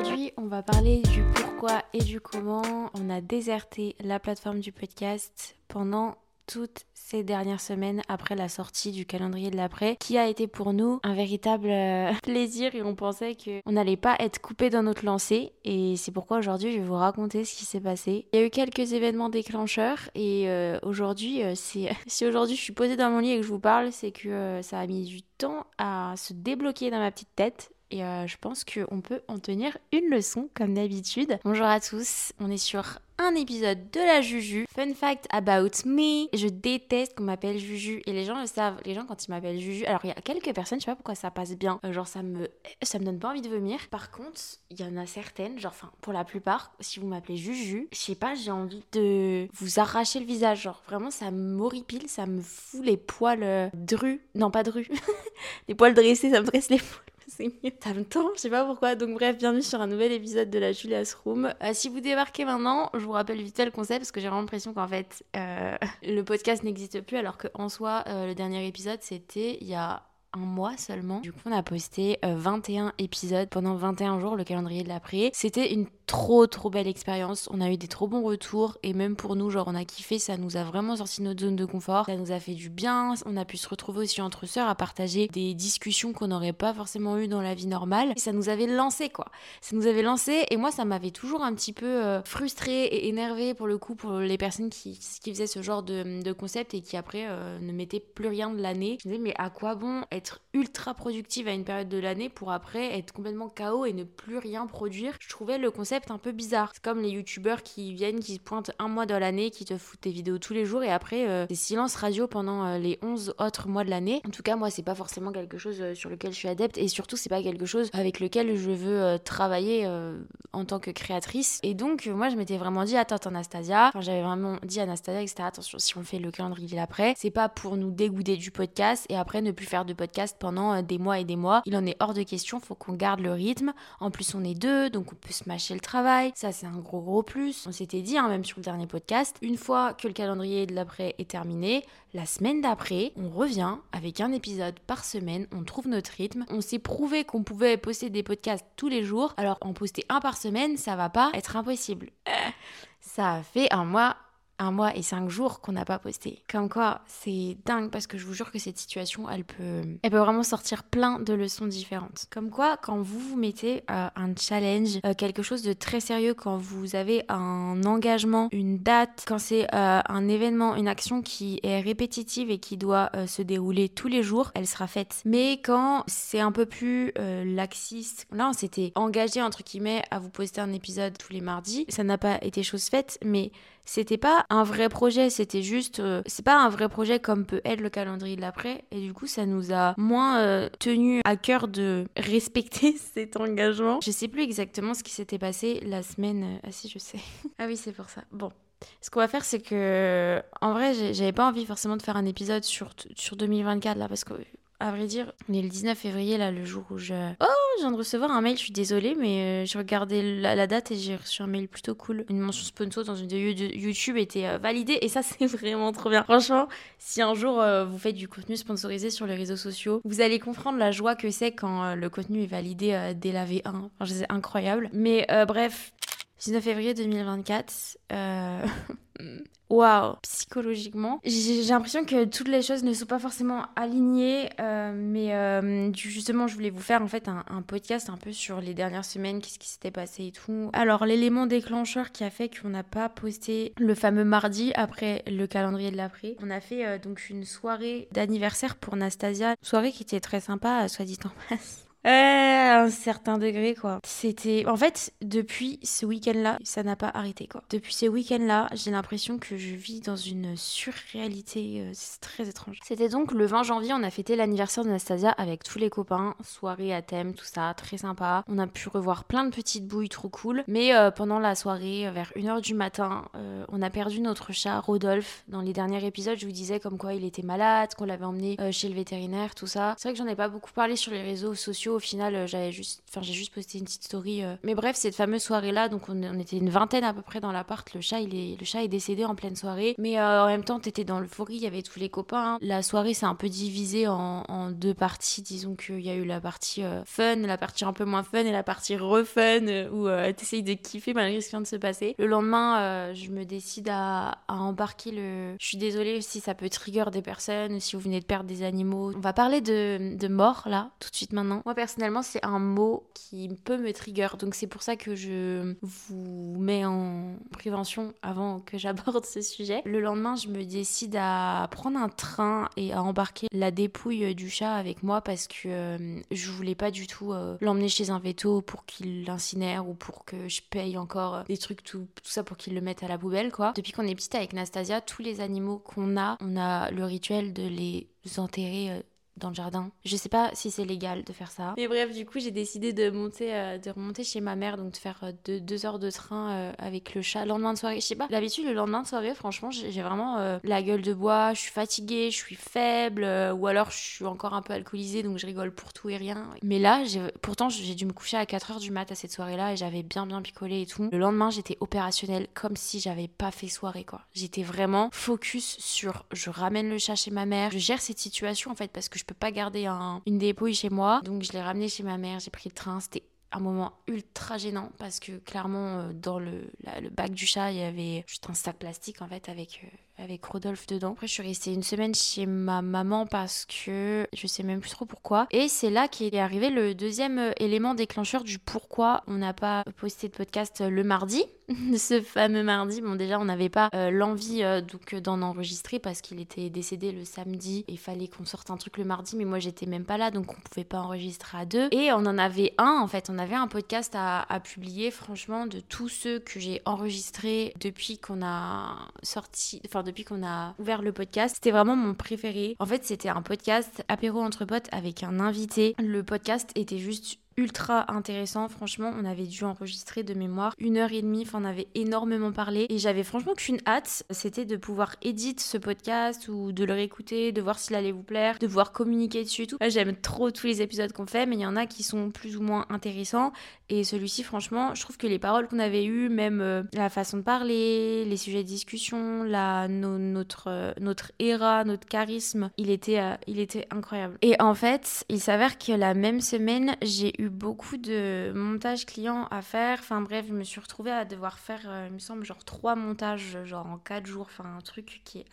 Aujourd'hui, on va parler du pourquoi et du comment on a déserté la plateforme du podcast pendant toutes ces dernières semaines après la sortie du calendrier de l'après, qui a été pour nous un véritable euh, plaisir et on pensait qu'on n'allait pas être coupé dans notre lancée. Et c'est pourquoi aujourd'hui je vais vous raconter ce qui s'est passé. Il y a eu quelques événements déclencheurs et euh, aujourd'hui, euh, si aujourd'hui je suis posée dans mon lit et que je vous parle, c'est que ça a mis du temps à se débloquer dans ma petite tête et je pense qu'on peut en tenir une leçon comme d'habitude. Bonjour à tous, on est sur un épisode de la Juju. Fun fact about me, je déteste qu'on m'appelle Juju et les gens le savent. Les gens quand ils m'appellent Juju, alors il y a quelques personnes, je sais pas pourquoi ça passe bien, euh, genre ça me ça me donne pas envie de vomir. Par contre, il y en a certaines, genre enfin pour la plupart, si vous m'appelez Juju, je sais pas, j'ai envie de vous arracher le visage, genre vraiment ça m'horripile, ça me fout les poils euh, drus, non pas drus, les poils dressés, ça me dresse les poils c'est mieux. Ça me tend, je sais pas pourquoi. Donc bref, bienvenue sur un nouvel épisode de la Julia's Room. Euh, si vous débarquez maintenant, je vous rappelle vite le concept parce que j'ai vraiment l'impression qu'en fait, euh, le podcast n'existe plus alors qu'en soi, euh, le dernier épisode, c'était il y a un mois seulement. Du coup, on a posté 21 épisodes pendant 21 jours, le calendrier de l'après. C'était une trop trop belle expérience. On a eu des trop bons retours et même pour nous, genre on a kiffé, ça nous a vraiment sorti de notre zone de confort. Ça nous a fait du bien. On a pu se retrouver aussi entre sœurs à partager des discussions qu'on n'aurait pas forcément eues dans la vie normale. Et ça nous avait lancé quoi. Ça nous avait lancé et moi ça m'avait toujours un petit peu euh, frustrée et énervée pour le coup pour les personnes qui, qui faisaient ce genre de, de concept et qui après euh, ne mettaient plus rien de l'année. Je me disais mais à quoi bon être ultra productive à une période de l'année pour après être complètement KO et ne plus rien produire? Je trouvais le concept un peu bizarre. C'est comme les youtubeurs qui viennent, qui se pointent un mois dans l'année, qui te foutent des vidéos tous les jours et après euh, des silences radio pendant euh, les 11 autres mois de l'année. En tout cas, moi, c'est pas forcément quelque chose euh, sur lequel je suis adepte et surtout, c'est pas quelque chose avec lequel je veux travailler en tant que créatrice. Et donc, moi, je m'étais vraiment dit, attends, Anastasia, enfin, j'avais vraiment dit à Anastasia, etc., attention, si on fait le calendrier après, c'est pas pour nous dégoûter du podcast et après ne plus faire de podcast pendant des mois et des mois. Il en est hors de question, faut qu'on garde le rythme. En plus, on est deux, donc on peut se mâcher le Ça, c'est un gros gros plus. On s'était dit, hein, même sur le dernier podcast, une fois que le calendrier de l'après est terminé, la semaine d'après, on revient avec un épisode par semaine, on trouve notre rythme. On s'est prouvé qu'on pouvait poster des podcasts tous les jours. Alors, en poster un par semaine, ça va pas être impossible. Ça a fait un mois un mois et cinq jours qu'on n'a pas posté. Comme quoi, c'est dingue parce que je vous jure que cette situation, elle peut, elle peut vraiment sortir plein de leçons différentes. Comme quoi, quand vous vous mettez euh, un challenge, euh, quelque chose de très sérieux, quand vous avez un engagement, une date, quand c'est euh, un événement, une action qui est répétitive et qui doit se dérouler tous les jours, elle sera faite. Mais quand c'est un peu plus laxiste, là on s'était engagé entre guillemets à vous poster un épisode tous les mardis, ça n'a pas été chose faite, mais c'était pas un vrai projet, c'était juste. Euh, c'est pas un vrai projet comme peut être le calendrier de l'après. Et du coup, ça nous a moins euh, tenu à cœur de respecter cet engagement. Je sais plus exactement ce qui s'était passé la semaine. Euh, ah si, je sais. ah oui, c'est pour ça. Bon. Ce qu'on va faire, c'est que, en vrai, j'avais pas envie forcément de faire un épisode sur, sur 2024 là, parce que à vrai dire, on est le 19 février, là, le jour où je... Oh, je viens de recevoir un mail, je suis désolée, mais euh, j'ai regardé la, date et j'ai reçu un mail plutôt cool. Une mention sponsor dans une vidéo de YouTube était euh, validée et ça, c'est vraiment trop bien. Franchement, si un jour euh, vous faites du contenu sponsorisé sur les réseaux sociaux, vous allez comprendre la joie que c'est quand le contenu est validé dès la V1. Enfin, c'est incroyable. Mais bref, 19 février 2024. Euh... Waouh, psychologiquement. J'ai l'impression que toutes les choses ne sont pas forcément alignées, euh, mais euh, justement, je voulais vous faire en fait un, podcast un peu sur les dernières semaines, qu'est-ce qui s'était passé et tout. Alors, l'élément déclencheur qui a fait qu'on n'a pas posté le fameux mardi après le calendrier de l'après, on a fait donc une soirée d'anniversaire pour Nastasia, soirée qui était très sympa, soit dit en passe. Euh, à un certain degré, quoi. C'était. En fait, depuis ce week-end-là, ça n'a pas arrêté, quoi. Depuis ce week-end-là, j'ai l'impression que je vis dans une surréalité. Euh, c'est très étrange. C'était donc le 20 janvier, on a fêté l'anniversaire d'Anastasia avec tous les copains. Soirée à thème, tout ça, très sympa. On a pu revoir plein de petites bouilles trop cool. Mais euh, pendant la soirée, vers 1h du matin, on a perdu notre chat, Rodolphe. Dans les derniers épisodes, je vous disais comme quoi il était malade, qu'on l'avait emmené chez le vétérinaire, tout ça. C'est vrai que j'en ai pas beaucoup parlé sur les réseaux sociaux Au final, j'avais juste, enfin, j'ai juste posté une petite story. Mais bref, cette fameuse soirée-là, donc on, était une vingtaine à peu près dans l'appart. Le chat, il est, le chat est décédé en pleine soirée. Mais en même temps, t'étais dans l'euphorie, il y avait tous les copains. La soirée s'est un peu divisée en, deux parties. Disons qu'il y a eu la partie fun, la partie un peu moins fun et la partie refun où t'essayes de kiffer malgré ce qui vient de se passer. Le lendemain, je me décide à, embarquer le. Je suis désolée si ça peut trigger des personnes, si vous venez de perdre des animaux. On va parler de, mort là, tout de suite maintenant. Personnellement, c'est un mot qui peut me trigger, donc c'est pour ça que je vous mets en prévention avant que j'aborde ce sujet. Le lendemain, je me décide à prendre un train et à embarquer la dépouille du chat avec moi parce que euh, je voulais pas du tout euh, l'emmener chez un veto pour qu'il l'incinère ou pour que je paye encore des trucs, tout, tout ça pour qu'il le mette à la poubelle quoi. Depuis qu'on est petite avec Nastasia, tous les animaux qu'on a, on a le rituel de les enterrer euh, dans le jardin. Je sais pas si c'est légal de faire ça. Mais bref, du coup, j'ai décidé de monter, euh, de remonter chez ma mère, donc de faire euh, deux, heures de train euh, avec le chat. Le lendemain de soirée, je sais pas. D'habitude, le lendemain de soirée, franchement, j'ai vraiment la gueule de bois, je suis fatiguée, je suis faible, ou alors je suis encore un peu alcoolisée, donc je rigole pour tout et rien. Mais là, pourtant, j'ai dû me coucher à 4 heures du mat à cette soirée-là et j'avais bien bien picolé et tout. Le lendemain, j'étais opérationnelle comme si j'avais pas fait soirée, quoi. J'étais vraiment focus sur je ramène le chat chez ma mère, je gère cette situation en fait parce que je peux pas garder une dépouille chez moi. Donc je l'ai ramené chez ma mère, j'ai pris le train, c'était un moment ultra gênant parce que clairement euh, dans le, le, bac du chat il y avait juste un sac plastique en fait avec euh, avec Rodolphe dedans. Après je suis restée une semaine chez ma maman parce que je sais même plus trop pourquoi. Et c'est là qu'est arrivé le deuxième euh, élément déclencheur du pourquoi on n'a pas posté de podcast le mardi ce fameux mardi. Bon, déjà, on n'avait pas euh, l'envie euh, donc d'en enregistrer parce qu'il était décédé le samedi. Il fallait qu'on sorte un truc le mardi, mais moi, j'étais même pas là, donc on pouvait pas enregistrer à deux. Et on en avait un, en fait, on avait un podcast à, à publier, franchement, de tous ceux que j'ai enregistrés depuis qu'on a sorti, enfin, depuis qu'on a ouvert le podcast. C'était vraiment mon préféré. En fait, c'était un podcast apéro entre potes avec un invité. Le podcast était juste ultra intéressant. Franchement, on avait dû enregistrer de mémoire une heure et demie. Enfin, on avait énormément parlé. Et j'avais franchement qu'une hâte, c'était de pouvoir éditer ce podcast ou de le réécouter, de voir s'il allait vous plaire, de pouvoir communiquer dessus et tout. J'aime trop tous les épisodes qu'on fait, mais il y en a qui sont plus ou moins intéressants. Et celui-ci, franchement, je trouve que les paroles qu'on avait eues, même euh, la façon de parler, les sujets de discussion, la, notre, euh, notre era, notre charisme, il était, euh, il était incroyable. Et en fait, il s'avère que la même semaine, j'ai eu beaucoup de montage clients à faire. Enfin bref, je me suis retrouvée à devoir faire, euh, il me semble, genre trois montages, genre en quatre jours. Enfin un truc qui est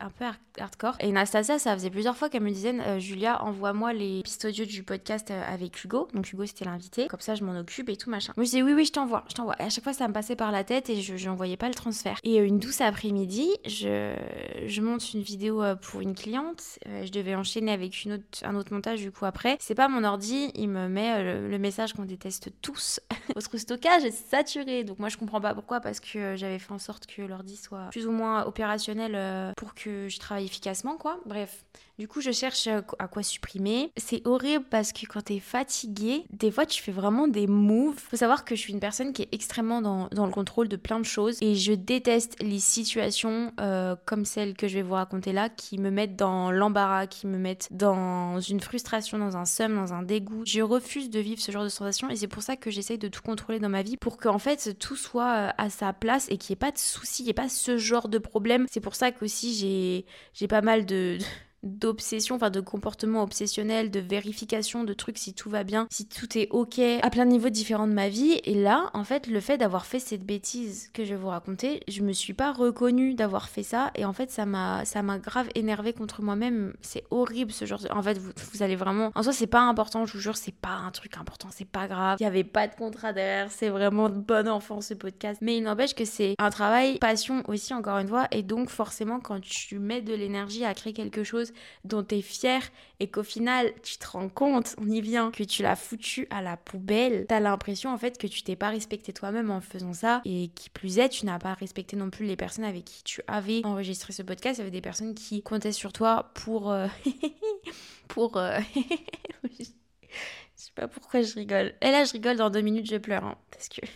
un peu hardcore. Et Nastasia, ça faisait plusieurs fois qu'elle me disait, euh, Julia, envoie-moi les pistes audio du podcast euh, avec Hugo. Donc Hugo, c'était l'invité. Comme ça, je m'en occupe et tout machin. Moi, je disais, oui, oui, je t'envoie, je t'envoie. Et à chaque fois, ça me passait par la tête et je n'envoyais pas le transfert. Et une douce après-midi, je, je monte une vidéo pour une cliente. je devais enchaîner avec une autre, un autre montage du coup après. C'est pas mon ordi, il me met le, message qu'on déteste tous. Votre stockage est saturé. Donc moi je comprends pas pourquoi parce que j'avais fait en sorte que l'ordi soit plus ou moins opérationnel euh, pour que je travaille efficacement quoi. Bref, du coup, je cherche euh, à quoi supprimer. C'est horrible parce que quand t'es fatigué, des fois tu fais vraiment des moves. Faut savoir que je suis une personne qui est extrêmement dans, dans le contrôle de plein de choses et je déteste les situations euh, comme celle que je vais vous raconter là qui me mettent dans l'embarras, qui me mettent dans une frustration, dans un seum, dans un dégoût. Je refuse de vivre ce genre de sensation et c'est pour ça que j'essaye de tout contrôler dans ma vie pour qu'en fait tout soit euh, à sa place et qu'il n'y ait pas de soucis, il n'y ait pas ce genre de problème. C'est pour ça qu'aussi j'ai pas mal de d'obsession, enfin de comportement obsessionnel, de vérification de trucs si tout va bien, si tout est ok, à plein de niveaux différents de ma vie. Et là, en fait, le fait d'avoir fait cette bêtise que je vais vous raconter, je me suis pas reconnue d'avoir fait ça. Et en fait, ça m'a, ça m'a grave énervé contre moi-même. C'est horrible ce genre de... En fait, vous, allez vraiment... En soi, c'est pas important, je vous jure, c'est pas un truc important, c'est pas grave. Il y avait pas de contrat derrière, c'est vraiment de bon enfant ce podcast. Mais il n'empêche que c'est un travail, passion aussi, encore une fois. Et donc, forcément, quand tu mets de l'énergie à créer quelque chose, dont tu es fier et qu'au final tu te rends compte, on y vient, que tu l'as foutu à la poubelle, tu as l'impression en fait que tu t'es pas respecté toi-même en faisant ça et qui plus est, tu n'as pas respecté non plus les personnes avec qui tu avais enregistré ce podcast. Il des personnes qui comptaient sur toi pour. Euh, pour. Euh, je sais pas pourquoi je rigole. Et là, je rigole, dans deux minutes, je pleure. Hein, parce que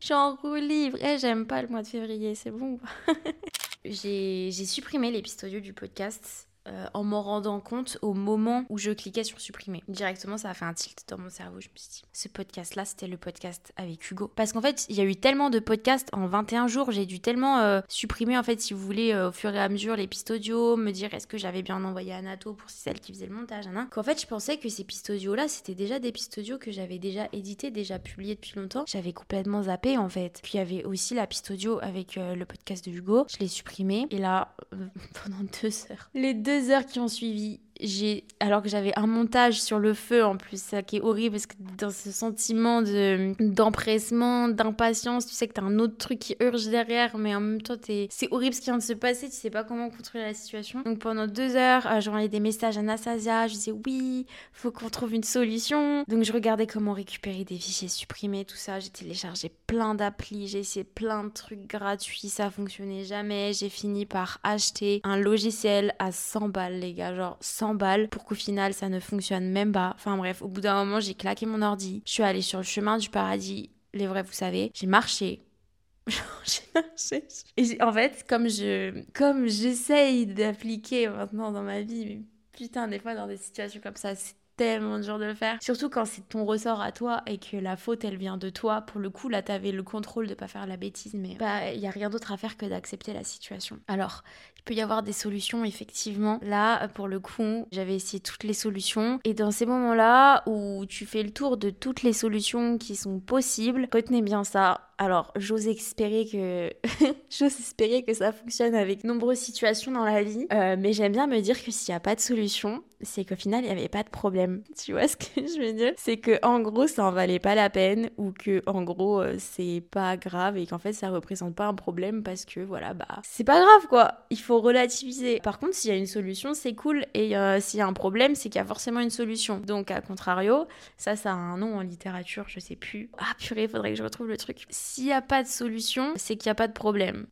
je suis en libre. Et j'aime pas le mois de février, c'est bon. j'ai supprimé audio du podcast euh, en m'en rendant compte au moment où je cliquais sur supprimer. Directement, ça a fait un tilt dans mon cerveau. Je me suis dit, ce podcast-là, c'était le podcast avec Hugo. Parce qu'en fait, il y a eu tellement de podcasts en 21 jours, j'ai dû tellement euh, supprimer, en fait, si vous voulez, euh, au fur et à mesure, les pistes audio, me dire est-ce que j'avais bien envoyé à Nato pour celle qui faisait le montage, hein, qu'en fait, je pensais que ces pistes audio-là, c'était déjà des pistes audio que j'avais déjà éditées, déjà publiées depuis longtemps. J'avais complètement zappé, en fait. Puis il y avait aussi la piste audio avec le podcast de Hugo. Je l'ai supprimé. Et là, pendant deux heures, les deux heures qui ont suivi, j'ai alors que j'avais un montage sur le feu en plus ça qui est horrible parce que dans ce sentiment de d'empressement d'impatience tu sais que t'as un autre truc qui urge derrière mais en même temps es... c'est horrible ce qui vient de se passer tu sais pas comment contrôler la situation. Donc pendant deux heures euh, j'envoyais des messages à Nastasia je disais oui faut qu'on trouve une solution. Donc je regardais comment récupérer des fichiers supprimés tout ça. J'ai téléchargé plein d'applis j'ai essayé plein de trucs gratuits ça fonctionnait jamais. J'ai fini par acheter un logiciel à 100 balles les gars genre 100 balles pour qu'au final ça ne fonctionne même pas. Enfin bref, au bout d'un moment, j'ai claqué mon ordi. Je suis allée sur le chemin du paradis. Les vrais, vous savez. J'ai marché. j'ai marché. Et en fait, comme je comme j'essaye d'appliquer maintenant dans ma vie, mais putain, des fois dans des situations comme ça, c'est tellement dur de le faire. Surtout quand c'est ton ressort à toi et que la faute elle vient de toi. Pour le coup, là t'avais le contrôle de pas faire la bêtise, mais bah il y a rien d'autre à faire que d'accepter la situation. Alors, il peut y avoir des solutions effectivement. Là, pour le coup, j'avais essayé toutes les solutions et dans ces moments-là où tu fais le tour de toutes les solutions qui sont possibles, retenez bien ça. Alors, j'ose espérer que j'ose espérer que ça fonctionne avec nombreuses situations dans la vie, euh, mais j'aime bien me dire que s'il n'y a pas de solution, c'est qu'au final, il n'y avait pas de problème. Tu vois ce que je veux dire? C'est que en gros, ça en valait pas la peine ou que en gros, euh, c'est pas grave et qu'en fait, ça représente pas un problème parce que voilà, bah, c'est pas grave quoi. Il faut relativiser. Par contre, s'il y a une solution, c'est cool et euh, s'il y a un problème, c'est qu'il y a forcément une solution. Donc, à contrario, ça, ça a un nom en littérature, je sais plus. Ah purée, faudrait que je retrouve le truc. S'il n'y a pas de solution, c'est qu'il n'y a pas de problème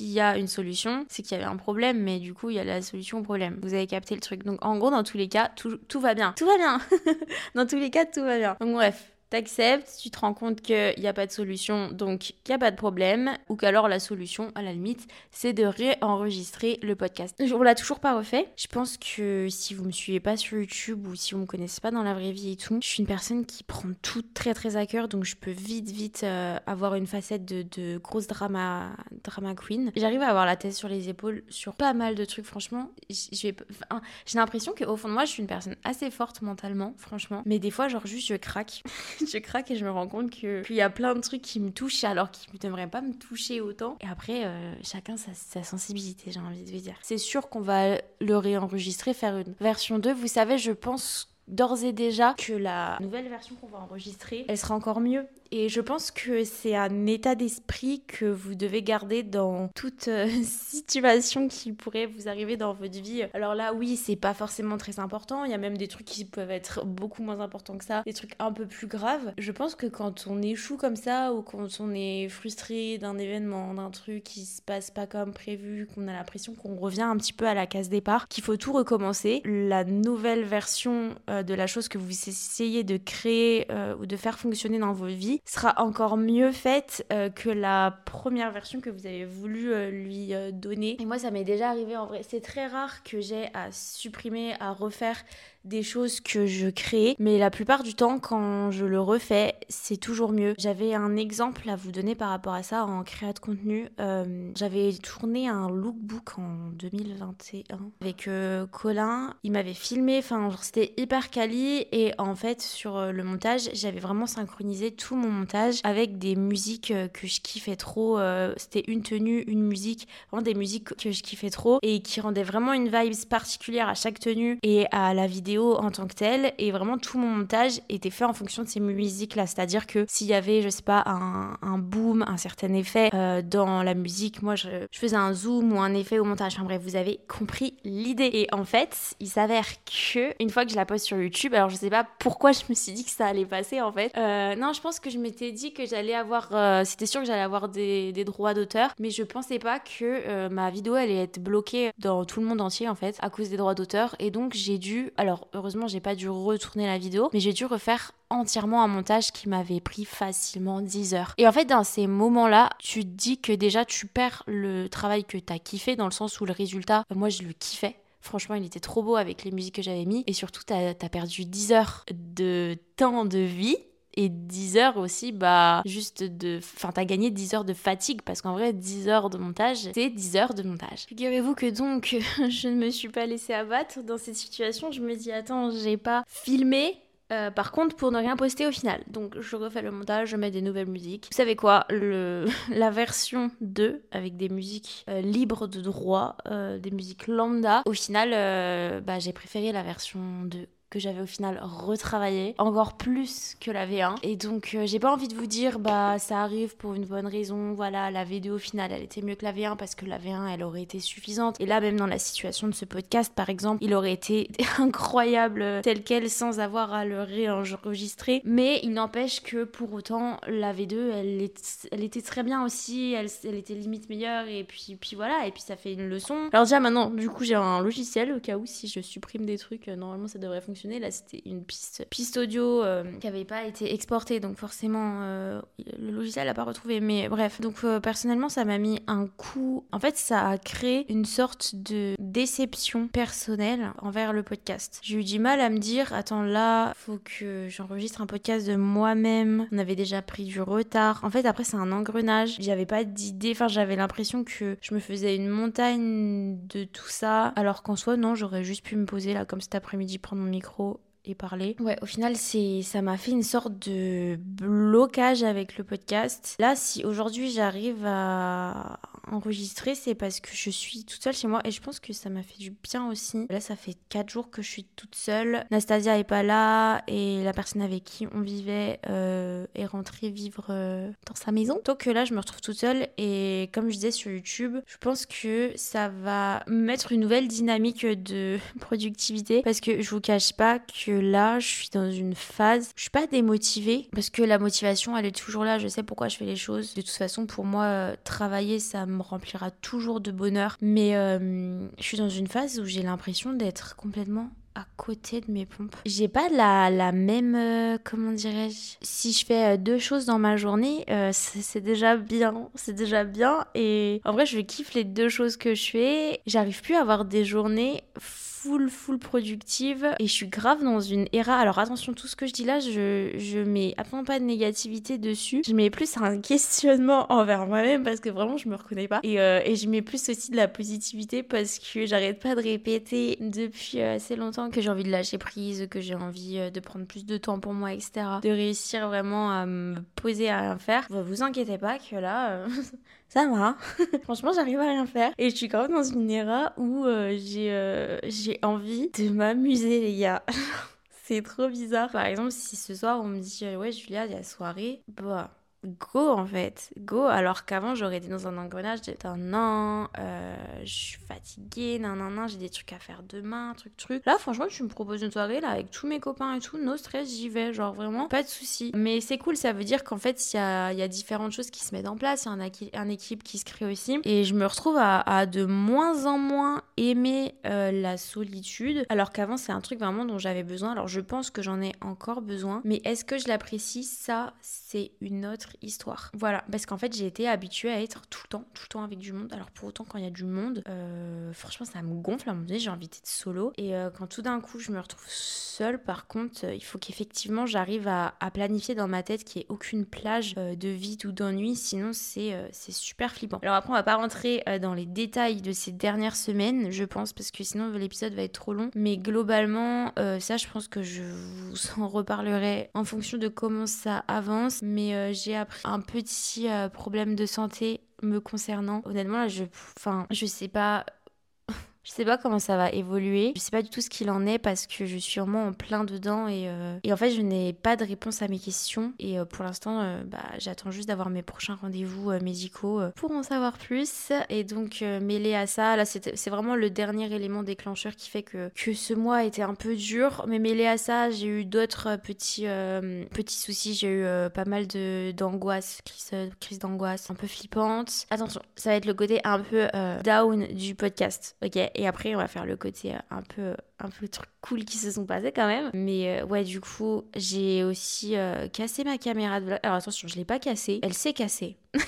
s'il y a une solution, c'est qu'il y avait un problème, mais du coup, il y a la solution au problème. Vous avez capté le truc. Donc, en gros, dans tous les cas, tout, va bien. Tout va bien. dans tous les cas, tout va bien. Donc, bref, t'acceptes, tu te rends compte qu'il n'y a pas de solution, donc il n'y a pas de problème, ou qu'alors la solution, à la limite, c'est de réenregistrer le podcast. On l'a toujours pas refait. Je pense que si vous me suivez pas sur YouTube ou si vous me connaissez pas dans la vraie vie et tout, je suis une personne qui prend tout très très à cœur, donc je peux vite vite euh, avoir une facette de, grosse drama, drama queen. J'arrive à avoir la tête sur les épaules sur pas mal de trucs, franchement. J'ai l'impression qu'au fond de moi, je suis une personne assez forte mentalement, franchement, mais des fois, genre juste je craque. je craque et je me rends compte qu'il y a plein de trucs qui me touchent alors qu'ils ne devraient pas me toucher autant. Et après, euh, chacun sa, sa sensibilité, j'ai envie de vous dire. C'est sûr qu'on va le réenregistrer, faire une version 2. Vous savez, je pense d'ores et déjà que la nouvelle version qu'on va enregistrer, elle sera encore mieux. Et je pense que c'est un état d'esprit que vous devez garder dans toute euh, situation qui pourrait vous arriver dans votre vie. Alors là, oui, c'est pas forcément très important. Il y a même des trucs qui peuvent être beaucoup moins importants que ça, des trucs un peu plus graves. Je pense que quand on échoue comme ça ou quand on est frustré d'un événement, d'un truc qui se passe pas comme prévu, qu'on a l'impression qu'on revient un petit peu à la case départ, qu'il faut tout recommencer. La nouvelle version euh, de la chose que vous essayez de créer euh, ou de faire fonctionner dans vos vies sera encore mieux faite euh, que la première version que vous avez voulu euh, lui euh, donner. Et moi, ça m'est déjà arrivé en vrai. C'est très rare que j'ai à supprimer, à refaire des choses que je crée, mais la plupart du temps, quand je le refais, c'est toujours mieux. J'avais un exemple à vous donner par rapport à ça en créa de contenu. Euh, j'avais tourné un lookbook en 2021 avec euh, Colin. Il m'avait filmé, enfin, c'était hyper quali, et en fait, sur euh, le montage, j'avais vraiment synchronisé tout mon montage avec des musiques que je kiffais trop. c'était une tenue, une musique, vraiment des musiques que je kiffais trop et qui rendaient vraiment une vibe particulière à chaque tenue et à la vidéo en tant que telle et vraiment tout mon montage était fait en fonction de ces musiques là c'est à dire que s'il y avait je sais pas un, boom un certain effet euh, dans la musique moi je, faisais un zoom ou un effet au montage. Enfin bref vous avez compris l'idée. Et en fait il s'avère que une fois que je la poste sur YouTube alors je sais pas pourquoi je me suis dit que ça allait passer en fait. Euh, non je pense que je m'étais dit que j'allais avoir euh, c'était sûr que j'allais avoir des droits d'auteur mais je pensais pas que ma vidéo allait être bloquée dans tout le monde entier en fait à cause des droits d'auteur. Et donc j'ai dû alors heureusement j'ai pas dû retourner la vidéo, mais j'ai dû refaire entièrement un montage qui m'avait pris facilement 10 heures. Et en fait dans ces moments-là, tu dis que déjà tu perds le travail que tu as kiffé dans le sens où le résultat, moi je le kiffais Franchement, il était trop beau avec les musiques que j'avais mis. Et surtout, t'as as perdu 10 heures de temps de vie et 10 heures aussi, bah, juste de. Enfin, t'as gagné 10 heures de fatigue parce qu'en vrai, 10 heures de montage, c'est 10 heures de montage. Figurez-vous que donc, je ne me suis pas laissée abattre dans cette situation. Je me dis, attends, j'ai pas filmé. Euh, par contre, pour ne rien poster au final. Donc, je refais le montage, je mets des nouvelles musiques. Vous savez quoi? Le... La version 2, avec des musiques euh, libres de droit, euh, des musiques lambda, au final, bah, j'ai préféré la version 2 que j'avais au final retravaillé encore plus que la V1 et donc euh, j'ai pas envie de vous dire bah ça arrive pour une bonne raison voilà la vidéo finale elle était mieux que la V1 parce que la V1 elle aurait été suffisante. Et là même dans la situation de ce podcast par exemple il aurait été incroyable tel quel sans avoir à le réenregistrer. Mais il n'empêche que pour autant la V2 elle, est, elle était très bien aussi elle, elle était limite meilleure et puis, puis voilà et puis ça fait une leçon. Alors déjà maintenant du coup j'ai un logiciel au cas où si je supprime des trucs euh, normalement ça devrait fonctionner Là, c'était une piste, piste audio euh, qui n'avait pas été exportée, donc forcément, euh, le logiciel n'a pas retrouvé. Mais bref, donc euh, personnellement, ça m'a mis un coup. En fait, ça a créé une sorte de déception personnelle envers le podcast. J'ai eu du mal à me dire, attends, là, faut que j'enregistre un podcast de moi-même. On avait déjà pris du retard. En fait, après, c'est un engrenage. J'avais pas d'idée. Enfin, j'avais l'impression que je me faisais une montagne de tout ça, alors qu'en soi, non, j'aurais juste pu me poser là, comme cet après-midi, prendre mon micro et parler. Ouais, au final, c'est ça m'a fait une sorte de blocage avec le podcast. Là, si aujourd'hui j'arrive à enregistrer, c'est parce que je suis toute seule chez moi et je pense que ça m'a fait du bien aussi. Là, ça fait 4 jours que je suis toute seule. Nastasia est pas là et la personne avec qui on vivait euh, est rentrée vivre euh, dans sa maison. Donc là, je me retrouve toute seule et comme je disais sur YouTube, je pense que ça va mettre une nouvelle dynamique de productivité parce que je vous cache pas que là, je suis dans une phase, je suis pas démotivée parce que la motivation, elle est toujours là. Je sais pourquoi je fais les choses. De toute façon, pour moi, travailler, ça me remplira toujours de bonheur. Mais euh, je suis dans une phase où j'ai l'impression d'être complètement à côté de mes pompes. J'ai pas la, la même, euh, comment dirais-je, si je fais euh, deux choses dans ma journée, c'est déjà bien, c'est déjà bien. Et en vrai, je kiffe les deux choses que je fais. J'arrive plus à avoir des journées full, full productive et je suis grave dans une era. Alors attention, tout ce que je dis là, je, mets absolument pas de négativité dessus. Je mets plus un questionnement envers moi-même parce que vraiment je me reconnais pas. Et, euh, je mets plus aussi de la positivité parce que j'arrête pas de répéter depuis euh, assez longtemps que j'ai envie de lâcher prise, que j'ai envie euh, de prendre plus de temps pour moi, etc. De réussir vraiment à me poser à rien faire. Vous inquiétez pas que là, ça va. Franchement, j'arrive à rien faire. Et je suis quand même dans une era où euh, j'ai euh, j'ai envie de m'amuser, les gars. C'est trop bizarre. Par exemple, si ce soir on me dit euh, Ouais, Julia, il y a soirée, bah go en fait, go. Alors qu'avant j'aurais été dans un engrenage de non, euh, je suis fatiguée, non, non, non, j'ai des trucs à faire demain, truc, truc. Là, franchement, tu me proposes une soirée là avec tous mes copains et tout, no stress, j'y vais, genre vraiment, pas de souci. Mais c'est cool, ça veut dire qu'en fait, il y a, différentes choses qui se mettent en place, il y a un, équipe qui se crée aussi. Et je me retrouve à, à de moins en moins aimer euh, la solitude, alors qu'avant, c'est un truc vraiment dont j'avais besoin. Alors je pense que j'en ai encore besoin, mais est-ce que je l'apprécie? Ça, c'est une autre histoire. Voilà, parce qu'en fait j'ai été habituée à être tout le temps, tout le temps avec du monde. Alors pour autant quand il y a du monde, euh, franchement ça me gonfle à un moment donné, j'ai envie d'être solo. Et euh, quand tout d'un coup je me retrouve seule, par contre, euh, il faut qu'effectivement j'arrive à, planifier dans ma tête qu'il n'y ait aucune plage de vide ou d'ennui, sinon c'est c'est super flippant. Alors après on va pas rentrer dans les détails de ces dernières semaines, je pense, parce que sinon l'épisode va être trop long. Mais globalement, ça je pense que je vous en reparlerai en fonction de comment ça avance. Mais j'ai après un petit euh, problème de santé me concernant. Honnêtement, là, je, enfin, je sais pas je sais pas comment ça va évoluer. Je sais pas du tout ce qu'il en est parce que je suis vraiment en plein dedans et, euh, et en fait je n'ai pas de réponse à mes questions. Et euh, pour l'instant euh, bah, j'attends juste d'avoir mes prochains rendez-vous médicaux pour en savoir plus. Et donc mêlé à ça là c'est vraiment le dernier élément déclencheur qui fait que, que ce mois était un peu dur. Mais mêlé à ça j'ai eu d'autres petits, petits soucis. J'ai eu pas mal d'angoisse crise, crise d'angoisse un peu flippante. Attention ça va être le côté un peu down du podcast ok? Et après, on va faire le côté euh, un peu, un peu truc cool qui se sont passés quand même. Mais euh, ouais, du coup, j'ai aussi euh, cassé ma caméra de vlog. Alors attention, je l'ai pas cassée. Elle s'est cassée.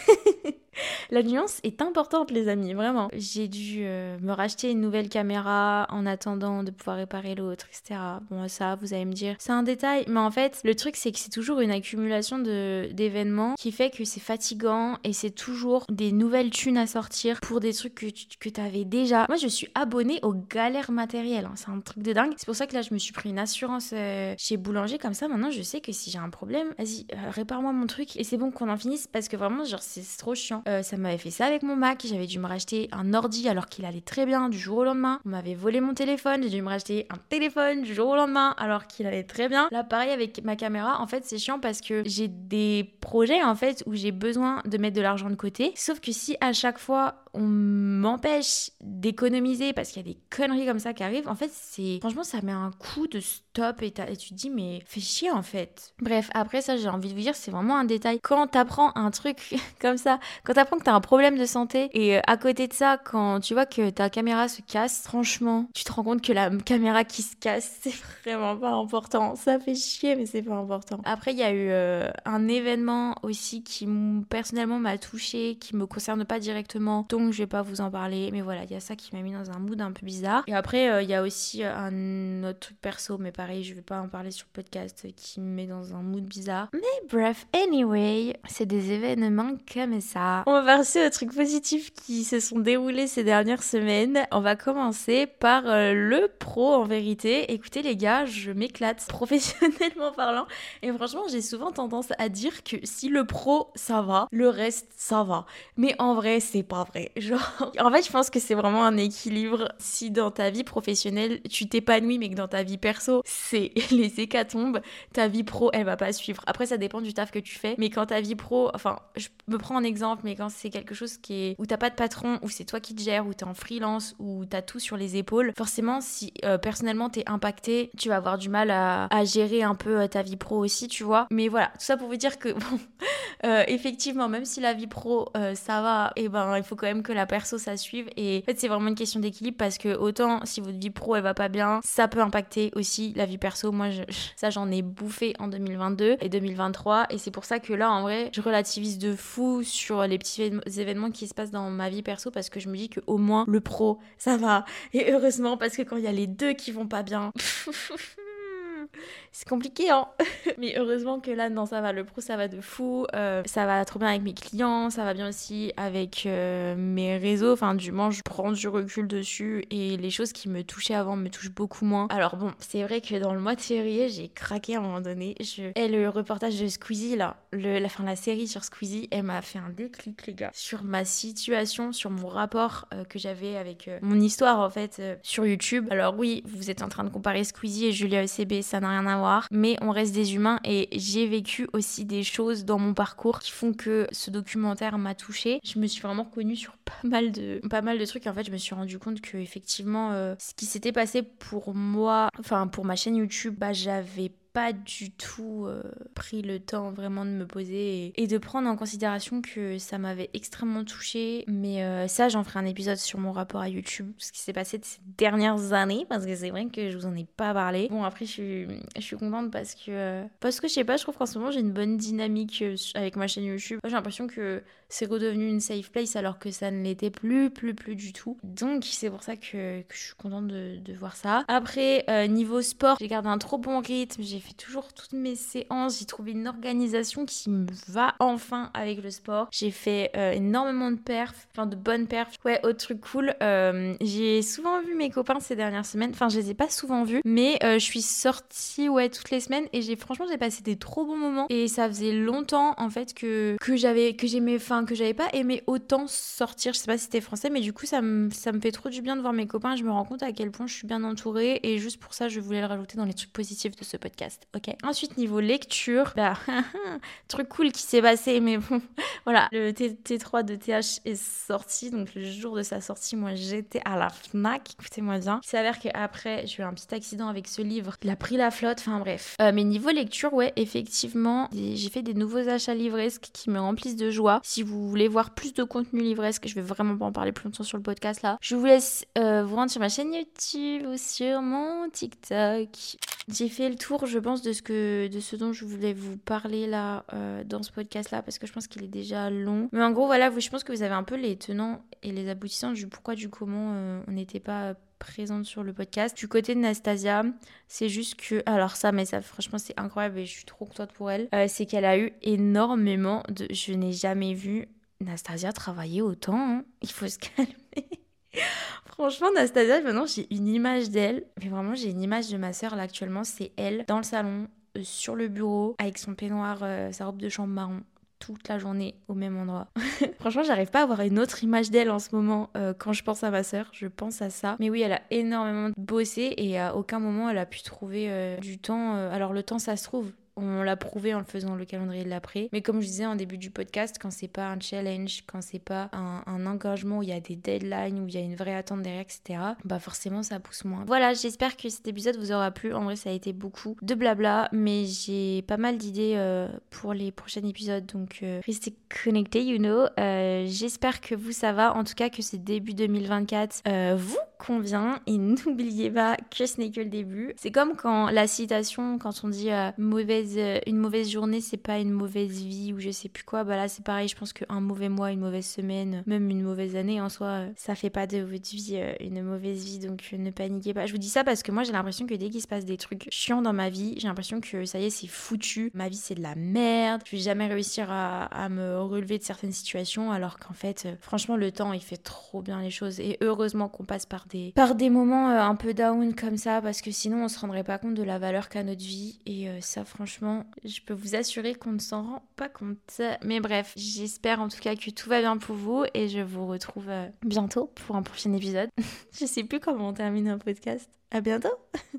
La nuance est importante, les amis, vraiment. J'ai dû euh, me racheter une nouvelle caméra en attendant de pouvoir réparer l'autre, etc. Bon, ça, vous allez me dire, c'est un détail, mais en fait, le truc, c'est que c'est toujours une accumulation d'événements qui fait que c'est fatigant et c'est toujours des nouvelles thunes à sortir pour des trucs que que avais déjà. Moi, je suis abonnée aux galères matérielles, hein. c'est un truc de dingue. C'est pour ça que là, je me suis pris une assurance euh, chez Boulanger, comme ça, maintenant, je sais que si j'ai un problème, vas-y, euh, répare-moi mon truc et c'est bon qu'on en finisse parce que vraiment, genre, c'est trop chiant. Ça m'avait fait ça avec mon Mac, j'avais dû me racheter un ordi alors qu'il allait très bien du jour au lendemain. On m'avait volé mon téléphone, j'ai dû me racheter un téléphone du jour au lendemain alors qu'il allait très bien. Là, pareil avec ma caméra, en fait, c'est chiant parce que j'ai des projets en fait où j'ai besoin de mettre de l'argent de côté. Sauf que si à chaque fois on m'empêche d'économiser parce qu'il y a des conneries comme ça qui arrivent, en fait, c'est franchement, ça met un coup de stop et, tu te dis, mais fais chier en fait. Bref, après ça, j'ai envie de vous dire, c'est vraiment un détail. Quand t'apprends un truc comme ça, quand t'apprends que t'as un problème de santé et euh, à côté de ça, quand tu vois que ta caméra se casse, franchement, tu te rends compte que la caméra qui se casse, c'est vraiment pas important. Ça fait chier, mais c'est pas important. Après, il y a eu euh, un événement aussi qui personnellement m'a touché, qui me concerne pas directement. Je vais pas vous en parler. Mais voilà, il y a ça qui m'a mis dans un mood un peu bizarre. Et après, euh, il y a aussi euh, un autre truc perso, mais pareil, je vais pas en parler sur le podcast, qui me met dans un mood bizarre. Mais bref, anyway, c'est des événements comme ça. On va passer aux trucs positifs qui se sont déroulés ces dernières semaines. On va commencer par euh, le pro en vérité. Écoutez les gars, je m'éclate professionnellement parlant. Et franchement, j'ai souvent tendance à dire que si le pro ça va, le reste ça va. Mais en vrai, c'est pas vrai. Genre, en fait, je pense que c'est vraiment un équilibre. Si dans ta vie professionnelle, tu t'épanouis, mais que dans ta vie perso, c'est les hécatombes, ta vie pro, elle va pas suivre. Après, ça dépend du taf que tu fais. Mais quand ta vie pro, enfin, je me prends un exemple, mais quand c'est quelque chose qui est où t'as pas de patron, où c'est toi qui te gères, où t'es en freelance, où t'as tout sur les épaules, forcément, si euh, personnellement t'es impacté, tu vas avoir du mal à, gérer un peu euh, ta vie pro aussi, tu vois. Mais voilà, tout ça pour vous dire que, bon, euh, effectivement, même si la vie pro, ça va, et eh ben, il faut quand même que la perso ça suive. Et en fait, c'est vraiment une question d'équilibre parce que autant si votre vie pro elle va pas bien, ça peut impacter aussi la vie perso. Moi, je, ça j'en ai bouffé en 2022 et 2023. Et c'est pour ça que là, en vrai, je relativise de fou sur les petits événements qui se passent dans ma vie perso parce que je me dis que au moins le pro ça va. Et heureusement, parce que quand il y a les deux qui vont pas bien. c'est compliqué, hein. Mais heureusement que là, non, ça va. Le pro, ça va de fou. Euh, ça va trop bien avec mes clients. Ça va bien aussi avec euh, mes réseaux. Enfin, du moins, je prends du recul dessus. Et les choses qui me touchaient avant me touchent beaucoup moins. Alors, bon, c'est vrai que dans le mois de février, j'ai craqué à un moment donné. Je... Et le reportage de Squeezie, là, le... la, fin, la série sur Squeezie, elle m'a fait un déclic, les gars. Sur ma situation, sur mon rapport euh, que j'avais avec mon histoire, en fait, sur YouTube. Alors, oui, vous êtes en train de comparer Squeezie et Julia ECB. Ça n'a rien à voir, mais on reste des humains et j'ai vécu aussi des choses dans mon parcours qui font que ce documentaire m'a touchée. Je me suis vraiment reconnue sur pas mal de pas mal de trucs. En fait, je me suis rendu compte que effectivement, euh, ce qui s'était passé pour moi, enfin pour ma chaîne YouTube, bah j'avais pas du tout euh, pris le temps vraiment de me poser et, de prendre en considération que ça m'avait extrêmement touchée. Mais euh, ça, j'en ferai un épisode sur mon rapport à YouTube, ce qui s'est passé ces dernières années, parce que c'est vrai que je vous en ai pas parlé. Bon, après, je suis, contente parce que, parce que je sais pas, je trouve qu'en ce moment, j'ai une bonne dynamique euh, avec ma chaîne YouTube. J'ai l'impression que c'est redevenu une safe place alors que ça ne l'était plus, plus, plus du tout. Donc, c'est pour ça que, je suis contente de, voir ça. Après, niveau sport, j'ai gardé un trop bon rythme, fait toujours toutes mes séances. J'ai trouvé une organisation qui me va enfin avec le sport. J'ai fait euh, énormément de perfs, enfin de bonnes perfs. Ouais, autre truc cool, euh, j'ai souvent vu mes copains ces dernières semaines. Enfin, je les ai pas souvent vus, mais euh, je suis sortie ouais toutes les semaines et j'ai franchement j'ai passé des trop bons moments et ça faisait longtemps en fait que que j'avais que j'aimais, enfin que j'avais pas aimé autant sortir. Je sais pas si c'était français, mais du coup ça me ça me fait trop du bien de voir mes copains. Je me rends compte à quel point je suis bien entourée et juste pour ça je voulais le rajouter dans les trucs positifs de ce podcast. Ok. Ensuite, niveau lecture, bah, truc cool qui s'est passé, mais bon, voilà. Le T 3 de TH est sorti, donc le jour de sa sortie, moi j'étais à la Fnac, écoutez-moi bien. Il s'avère qu'après, j'ai eu un petit accident avec ce livre, il a pris la flotte, enfin bref. Euh, mais niveau lecture, ouais, effectivement, j'ai fait des nouveaux achats livresques qui me remplissent de joie. Si vous voulez voir plus de contenu livresque, je vais vraiment pas en parler plus longtemps sur le podcast là. Je vous laisse euh, vous rendre sur ma chaîne YouTube ou sur mon TikTok. J'ai fait le tour, je pense, de ce, que, de ce dont je voulais vous parler là, euh, dans ce podcast-là, parce que je pense qu'il est déjà long. Mais en gros, voilà, je pense que vous avez un peu les tenants et les aboutissants du pourquoi, du comment euh, on n'était pas présente sur le podcast. Du côté de Nastasia, c'est juste que, alors ça, mais ça, franchement, c'est incroyable et je suis trop contente pour elle. Euh, c'est qu'elle a eu énormément de. Je n'ai jamais vu Nastasia travailler autant. Hein. Il faut se calmer. Franchement, Nastasia, maintenant j'ai une image d'elle. Mais vraiment, j'ai une image de ma soeur là actuellement. C'est elle dans le salon, euh, sur le bureau, avec son peignoir, euh, sa robe de chambre marron toute la journée au même endroit. Franchement, j'arrive pas à avoir une autre image d'elle en ce moment euh, quand je pense à ma sœur. Je pense à ça. Mais oui, elle a énormément bossé et à aucun moment elle a pu trouver du temps. alors le temps, ça se trouve. On l'a prouvé en le faisant le calendrier de l'après. Mais comme je disais en début du podcast, quand c'est pas un challenge, quand c'est pas un, engagement où il y a des deadlines, où il y a une vraie attente derrière, etc., bah forcément ça pousse moins. Voilà, j'espère que cet épisode vous aura plu. En vrai, ça a été beaucoup de blabla, mais j'ai pas mal d'idées euh, pour les prochains épisodes, donc euh, restez connectés, you know. Euh, j'espère que vous ça va, en tout cas que c'est début 2024 vous convient et n'oubliez pas que ce n'est que le début. C'est comme quand la citation, quand on dit mauvaise euh, une mauvaise journée, c'est pas une mauvaise vie ou je sais plus quoi. Bah là, c'est pareil. Je pense qu'un mauvais mois, une mauvaise semaine, même une mauvaise année en soi, euh, ça fait pas de votre vie euh, une mauvaise vie. Donc ne paniquez pas. Je vous dis ça parce que moi, j'ai l'impression que dès qu'il se passe des trucs chiants dans ma vie, j'ai l'impression que ça y est, c'est foutu. Ma vie, c'est de la merde. Je vais jamais réussir à me relever de certaines situations alors qu'en fait, franchement, le temps, il fait trop bien les choses. Et heureusement qu'on passe par par des moments un peu down comme ça parce que sinon, on se rendrait pas compte de la valeur qu'a notre vie. Et ça, franchement, franchement, je peux vous assurer qu'on ne s'en rend pas compte. Mais bref, j'espère en tout cas que tout va bien pour vous et je vous retrouve euh, bientôt pour un prochain épisode. je sais plus comment on termine un podcast. À bientôt